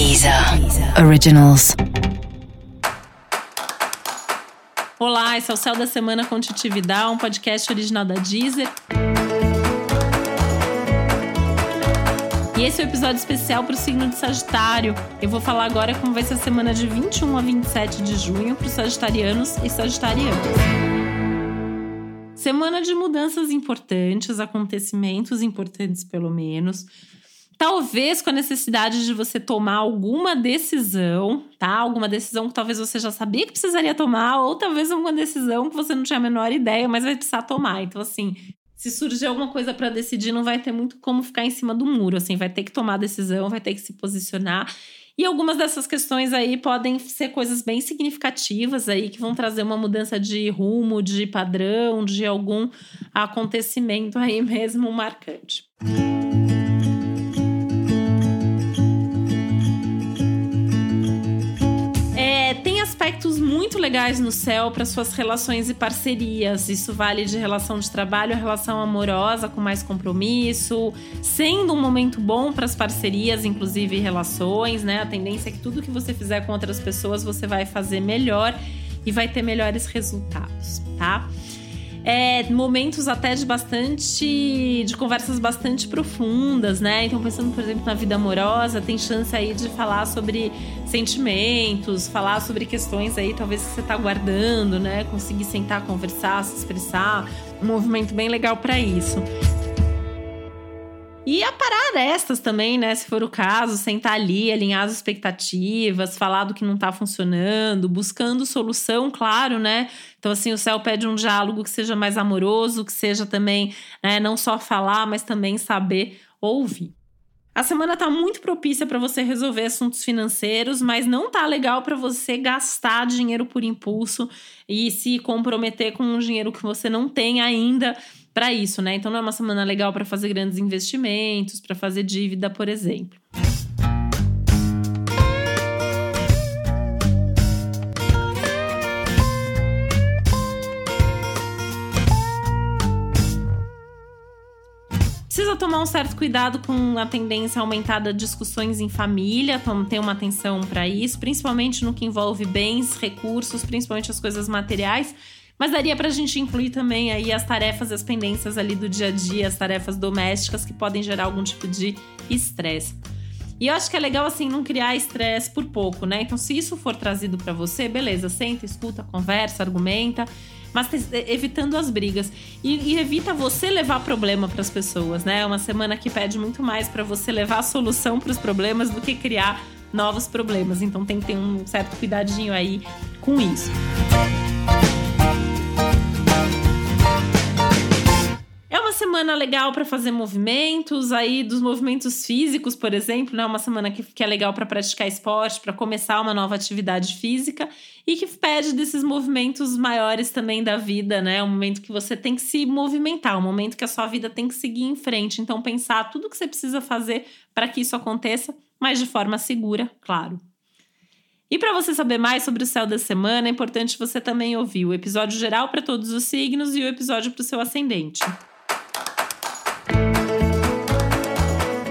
Deezer Originals. Olá, esse é o Céu da Semana com Titi Vidal, um podcast original da Deezer. E esse é o um episódio especial para o signo de Sagitário. Eu vou falar agora como vai ser a semana de 21 a 27 de junho para os sagitarianos e sagitarianas. Semana de mudanças importantes, acontecimentos importantes, pelo menos talvez com a necessidade de você tomar alguma decisão, tá? Alguma decisão que talvez você já sabia que precisaria tomar, ou talvez alguma decisão que você não tinha a menor ideia, mas vai precisar tomar. Então, assim, se surgir alguma coisa para decidir, não vai ter muito como ficar em cima do muro, assim, vai ter que tomar decisão, vai ter que se posicionar. E algumas dessas questões aí podem ser coisas bem significativas aí que vão trazer uma mudança de rumo, de padrão, de algum acontecimento aí mesmo marcante. Música legais no céu para suas relações e parcerias. Isso vale de relação de trabalho relação amorosa com mais compromisso, sendo um momento bom para as parcerias, inclusive relações, né? A tendência é que tudo que você fizer com outras pessoas você vai fazer melhor e vai ter melhores resultados, tá? É, momentos até de bastante. de conversas bastante profundas, né? Então, pensando, por exemplo, na vida amorosa, tem chance aí de falar sobre sentimentos, falar sobre questões aí, talvez que você tá guardando, né? Conseguir sentar, conversar, se expressar. Um movimento bem legal para isso. E aparar arestas também, né? Se for o caso, sentar ali, alinhar as expectativas, falar do que não tá funcionando, buscando solução, claro, né? Então, assim, o céu pede um diálogo que seja mais amoroso, que seja também, né, não só falar, mas também saber ouvir. A semana tá muito propícia para você resolver assuntos financeiros, mas não tá legal para você gastar dinheiro por impulso e se comprometer com um dinheiro que você não tem ainda para isso, né? Então não é uma semana legal para fazer grandes investimentos, para fazer dívida, por exemplo. Precisa tomar um certo cuidado com a tendência aumentada de discussões em família, então ter uma atenção para isso, principalmente no que envolve bens, recursos, principalmente as coisas materiais mas daria para a gente incluir também aí as tarefas, as pendências ali do dia a dia, as tarefas domésticas que podem gerar algum tipo de estresse. E eu acho que é legal assim não criar estresse por pouco, né? Então, se isso for trazido para você, beleza, senta, escuta, conversa, argumenta, mas evitando as brigas e, e evita você levar problema para as pessoas, né? É uma semana que pede muito mais para você levar a solução para os problemas do que criar novos problemas. Então, tem que ter um certo cuidadinho aí com isso. Semana legal para fazer movimentos, aí dos movimentos físicos, por exemplo, né? Uma semana que, que é legal para praticar esporte, para começar uma nova atividade física e que pede desses movimentos maiores também da vida, né? Um momento que você tem que se movimentar, um momento que a sua vida tem que seguir em frente. Então, pensar tudo que você precisa fazer para que isso aconteça, mas de forma segura, claro. E para você saber mais sobre o céu da semana, é importante você também ouvir o episódio geral para todos os signos e o episódio para o seu ascendente.